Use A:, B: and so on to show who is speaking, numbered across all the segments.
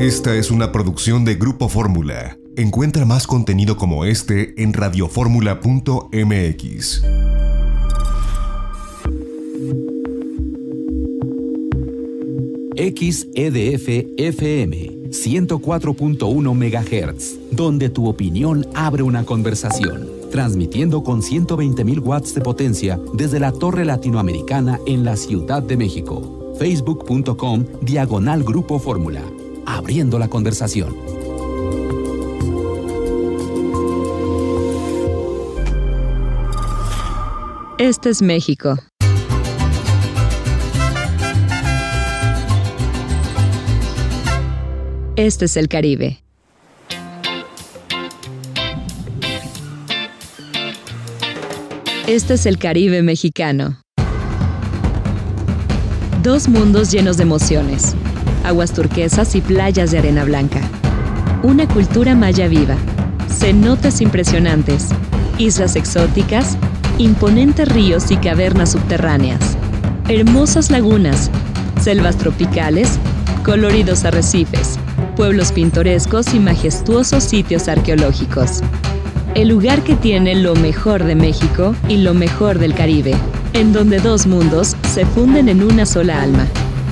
A: Esta es una producción de Grupo Fórmula. Encuentra más contenido como este en radioformula.mx.
B: XEDF FM 104.1 MHz, donde tu opinión abre una conversación, transmitiendo con 120.000 watts de potencia desde la Torre Latinoamericana en la Ciudad de México. Facebook.com Diagonal Grupo Fórmula, abriendo la conversación.
C: Este es México. Este es el Caribe. Este es el Caribe mexicano. Dos mundos llenos de emociones, aguas turquesas y playas de arena blanca. Una cultura maya viva, cenotes impresionantes, islas exóticas, imponentes ríos y cavernas subterráneas, hermosas lagunas, selvas tropicales, coloridos arrecifes, pueblos pintorescos y majestuosos sitios arqueológicos. El lugar que tiene lo mejor de México y lo mejor del Caribe, en donde dos mundos se funden en una sola alma,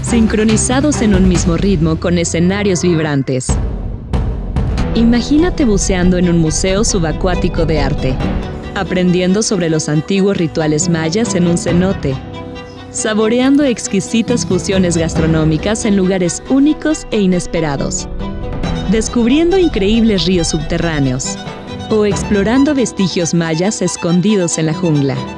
C: sincronizados en un mismo ritmo con escenarios vibrantes. Imagínate buceando en un museo subacuático de arte, aprendiendo sobre los antiguos rituales mayas en un cenote, saboreando exquisitas fusiones gastronómicas en lugares únicos e inesperados, descubriendo increíbles ríos subterráneos o explorando vestigios mayas escondidos en la jungla.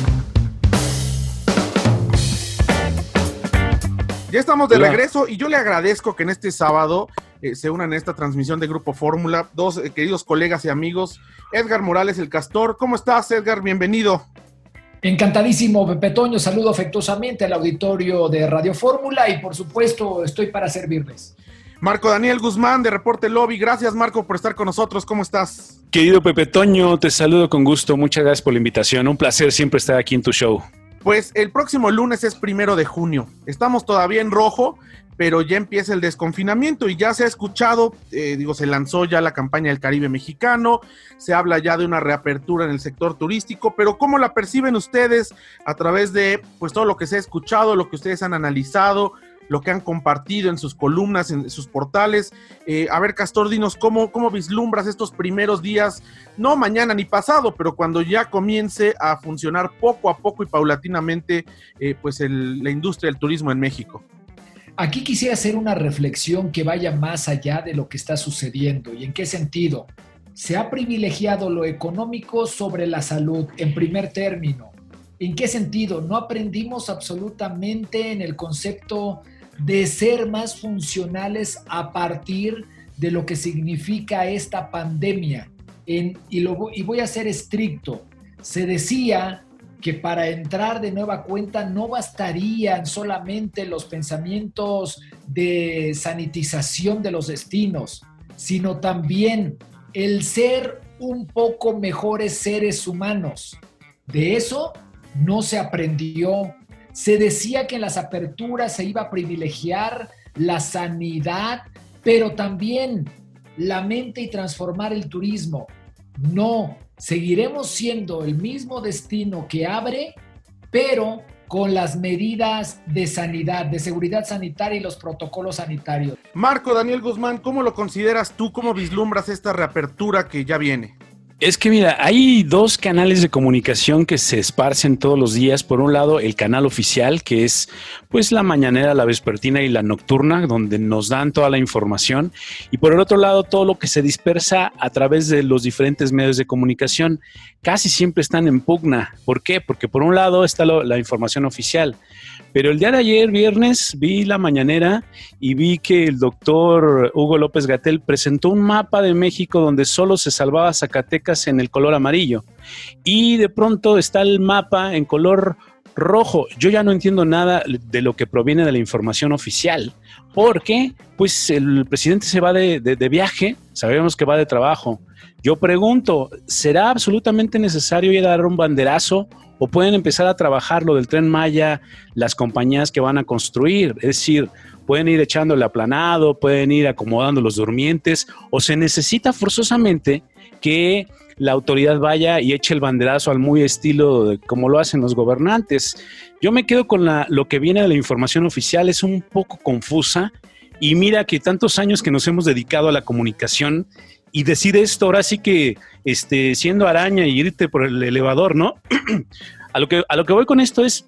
D: Ya estamos de regreso y yo le agradezco que en este sábado eh, se unan a esta transmisión de Grupo Fórmula dos eh, queridos colegas y amigos. Edgar Morales, el Castor. ¿Cómo estás, Edgar? Bienvenido.
E: Encantadísimo, Pepe Toño. Saludo afectuosamente al auditorio de Radio Fórmula y por supuesto estoy para servirles.
D: Marco Daniel Guzmán de Reporte Lobby. Gracias, Marco, por estar con nosotros. ¿Cómo estás?
F: Querido Pepe Toño, te saludo con gusto. Muchas gracias por la invitación. Un placer siempre estar aquí en tu show.
D: Pues el próximo lunes es primero de junio. Estamos todavía en rojo, pero ya empieza el desconfinamiento y ya se ha escuchado, eh, digo, se lanzó ya la campaña del Caribe mexicano, se habla ya de una reapertura en el sector turístico, pero ¿cómo la perciben ustedes a través de pues todo lo que se ha escuchado, lo que ustedes han analizado? Lo que han compartido en sus columnas, en sus portales. Eh, a ver, Castor, dinos cómo, cómo vislumbras estos primeros días, no mañana ni pasado, pero cuando ya comience a funcionar poco a poco y paulatinamente eh, pues la industria del turismo en México.
E: Aquí quisiera hacer una reflexión que vaya más allá de lo que está sucediendo. ¿Y en qué sentido? Se ha privilegiado lo económico sobre la salud en primer término. ¿En qué sentido? No aprendimos absolutamente en el concepto de ser más funcionales a partir de lo que significa esta pandemia. Y, y voy a ser estricto. Se decía que para entrar de nueva cuenta no bastarían solamente los pensamientos de sanitización de los destinos, sino también el ser un poco mejores seres humanos. De eso no se aprendió se decía que en las aperturas se iba a privilegiar la sanidad, pero también la mente y transformar el turismo. No, seguiremos siendo el mismo destino que abre, pero con las medidas de sanidad, de seguridad sanitaria y los protocolos sanitarios.
D: Marco Daniel Guzmán, ¿cómo lo consideras tú? ¿Cómo vislumbras esta reapertura que ya viene?
F: Es que mira, hay dos canales de comunicación que se esparcen todos los días. Por un lado, el canal oficial, que es pues la mañanera, la vespertina y la nocturna, donde nos dan toda la información. Y por el otro lado, todo lo que se dispersa a través de los diferentes medios de comunicación. Casi siempre están en pugna. ¿Por qué? Porque por un lado está la información oficial, pero el día de ayer, viernes, vi la mañanera y vi que el doctor Hugo López Gatel presentó un mapa de México donde solo se salvaba Zacatecas en el color amarillo. Y de pronto está el mapa en color rojo. Yo ya no entiendo nada de lo que proviene de la información oficial, porque pues el presidente se va de, de viaje, sabemos que va de trabajo. Yo pregunto, ¿será absolutamente necesario ir a dar un banderazo o pueden empezar a trabajar lo del tren Maya las compañías que van a construir. Es decir, pueden ir echando el aplanado, pueden ir acomodando los durmientes o se necesita forzosamente que la autoridad vaya y eche el banderazo al muy estilo como lo hacen los gobernantes. Yo me quedo con lo que viene de la información oficial, es un poco confusa y mira que tantos años que nos hemos dedicado a la comunicación y decir esto ahora sí que este, siendo araña y irte por el elevador, ¿no? a, lo que, a lo que voy con esto es,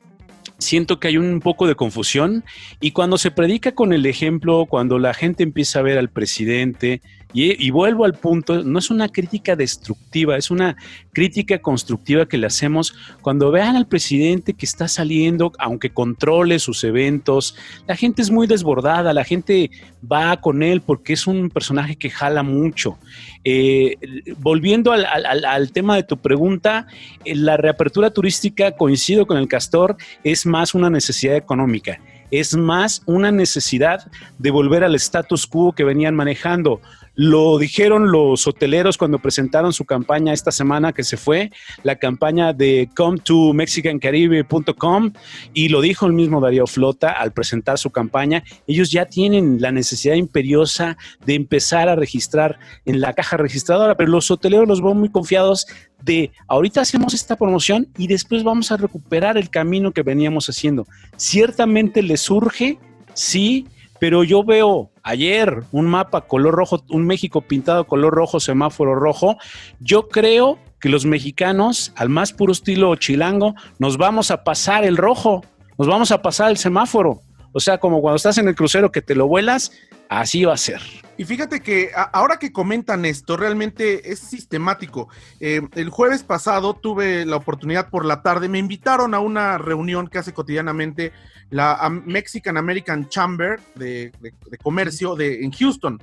F: siento que hay un poco de confusión y cuando se predica con el ejemplo, cuando la gente empieza a ver al presidente, y, vuelvo al punto, no es una crítica destructiva, es una crítica constructiva que le hacemos cuando vean al presidente que está saliendo, aunque controle sus eventos, la gente es muy desbordada, la gente va con él porque es un personaje que jala mucho. Eh, volviendo al, tema de tu pregunta, eh, la reapertura turística, coincido con el castor, es más una necesidad económica es más una necesidad de volver al status quo que venían manejando. Lo dijeron los hoteleros cuando presentaron su campaña esta semana que se fue, la campaña de come to mexicancaribe.com y lo dijo el mismo Darío Flota al presentar su campaña. Ellos ya tienen la necesidad imperiosa de empezar a registrar en la caja registradora, pero los hoteleros los veo muy confiados de ahorita hacemos esta promoción y después vamos a recuperar el camino que veníamos haciendo. Ciertamente les surge, sí, pero yo veo ayer un mapa color rojo, un México pintado color rojo, semáforo rojo. Yo creo que los mexicanos, al más puro estilo chilango, nos vamos a pasar el rojo, nos vamos a pasar el semáforo. O sea, como cuando estás en el crucero que te lo vuelas, así va a ser.
D: Y fíjate que ahora que comentan esto, realmente es sistemático. Eh, el jueves pasado tuve la oportunidad por la tarde, me invitaron a una reunión que hace cotidianamente la Mexican American Chamber de, Comercio de, en Houston.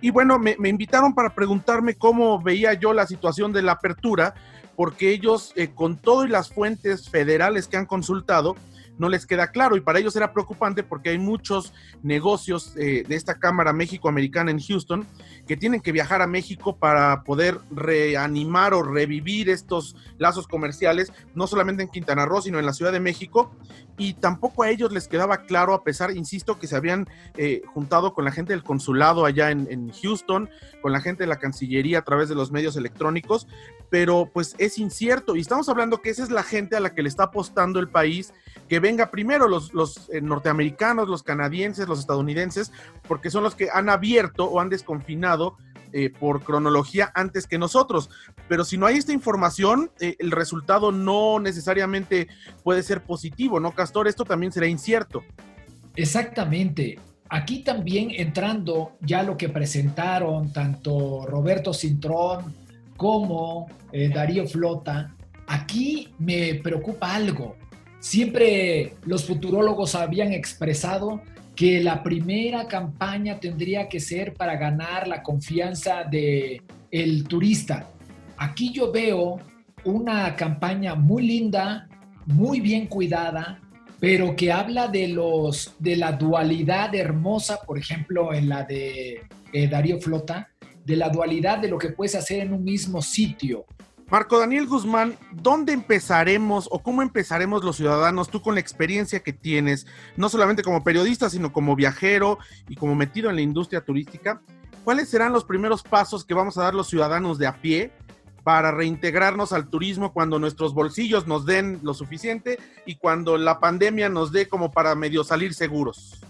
D: Y bueno, me, invitaron para preguntarme cómo veía yo la situación de la apertura, porque ellos, eh, con todo y las fuentes federales que han consultado, no les queda claro y para ellos era preocupante porque hay muchos negocios eh, de esta Cámara México-Americana en Houston que tienen que viajar a México para poder reanimar o revivir estos lazos comerciales, no solamente en Quintana Roo, sino en la Ciudad de México y tampoco a ellos les quedaba claro, a pesar, insisto, que se habían eh, juntado con la gente del consulado allá en, en Houston, con la gente de la Cancillería a través de los medios electrónicos, pero pues es incierto y estamos hablando que esa es la gente a la que le está apostando el país que venga primero los, los eh, norteamericanos, los canadienses, los estadounidenses, porque son los que han abierto o han desconfinado eh, por cronología antes que nosotros. Pero si no hay esta información, eh, el resultado no necesariamente puede ser positivo, ¿no, Castor? Esto también será incierto.
E: Exactamente. Aquí también entrando ya lo que presentaron tanto Roberto Cintrón como Darío Flota, aquí me preocupa algo. Siempre los futurólogos habían expresado que la primera campaña tendría que ser para ganar la confianza de el turista. Aquí yo veo una campaña muy linda, muy bien cuidada, pero que habla de los de la dualidad hermosa, por ejemplo, en la de eh, Darío Flota, de la dualidad de lo que puedes hacer en un mismo sitio.
D: Marco Daniel Guzmán, ¿dónde empezaremos o cómo empezaremos los ciudadanos, tú con la experiencia que tienes, no solamente como periodista, sino como viajero y como metido en la industria turística? ¿Cuáles serán los primeros pasos que vamos a dar los ciudadanos de a pie para reintegrarnos al turismo cuando nuestros bolsillos nos den lo suficiente y cuando la pandemia nos dé como para medio salir seguros.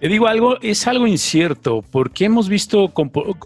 F: Te digo algo, es algo incierto, porque hemos visto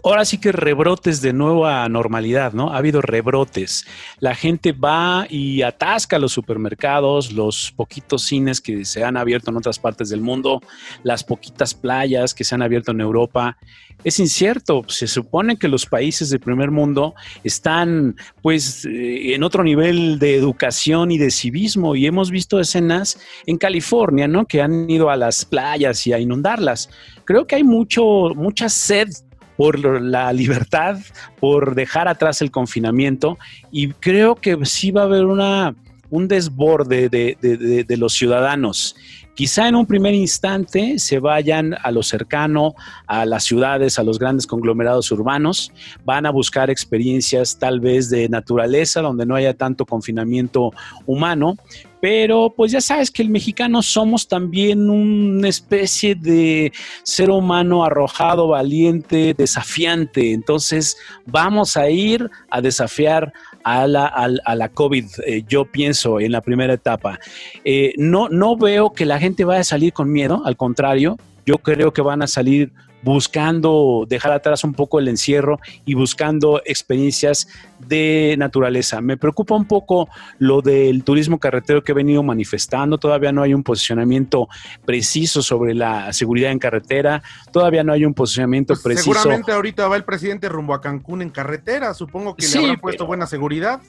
F: ahora sí que rebrotes de nueva normalidad, ¿no? Ha habido rebrotes. La gente va y atasca los supermercados, los poquitos cines que se han abierto en otras partes del mundo, las poquitas playas que se han abierto en Europa es incierto. Se supone que los países del primer mundo están pues eh, en otro nivel de educación y de civismo y hemos visto escenas en California, ¿no? Que han ido a las playas y a inundarlas. Creo que hay mucho, mucha sed por la libertad, por dejar atrás el confinamiento y creo que sí va a haber una, un desborde de los ciudadanos Quizá en un primer instante se vayan a lo cercano, a las ciudades, a los grandes conglomerados urbanos, van a buscar experiencias tal vez de naturaleza, donde no haya tanto confinamiento humano, pero pues ya sabes que el mexicano somos también una especie de ser humano arrojado, valiente, desafiante. Entonces vamos a ir a desafiar a la, a, la COVID, eh, yo pienso, en la primera etapa. Eh, no, no veo que la gente vaya a salir con miedo, al contrario, yo creo que van a salir buscando dejar atrás un poco el encierro y buscando experiencias de naturaleza. Me preocupa un poco lo del turismo carretero que he venido manifestando. Todavía no hay un posicionamiento preciso sobre la seguridad en carretera. Todavía no hay un posicionamiento pues preciso.
D: Seguramente ahorita va el presidente rumbo a Cancún en carretera. Supongo que le habrán puesto buena seguridad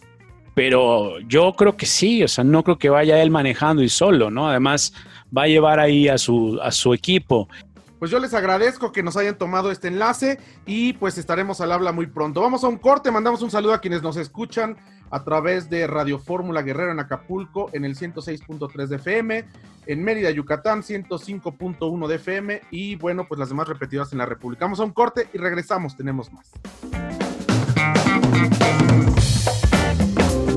F: pero yo creo que sí, o sea, no creo que vaya él manejando y solo, ¿no? Además, va a llevar ahí a su, a su equipo
D: pues yo les agradezco que nos hayan tomado este enlace y pues estaremos al habla muy pronto. Vamos a un corte, mandamos un saludo a quienes nos escuchan a través de Radio Fórmula Guerrero en Acapulco en el 106.3 de FM, en Mérida, Yucatán 105.1 de FM y bueno, pues las demás repetidas en la República. Vamos a un corte y regresamos, tenemos más.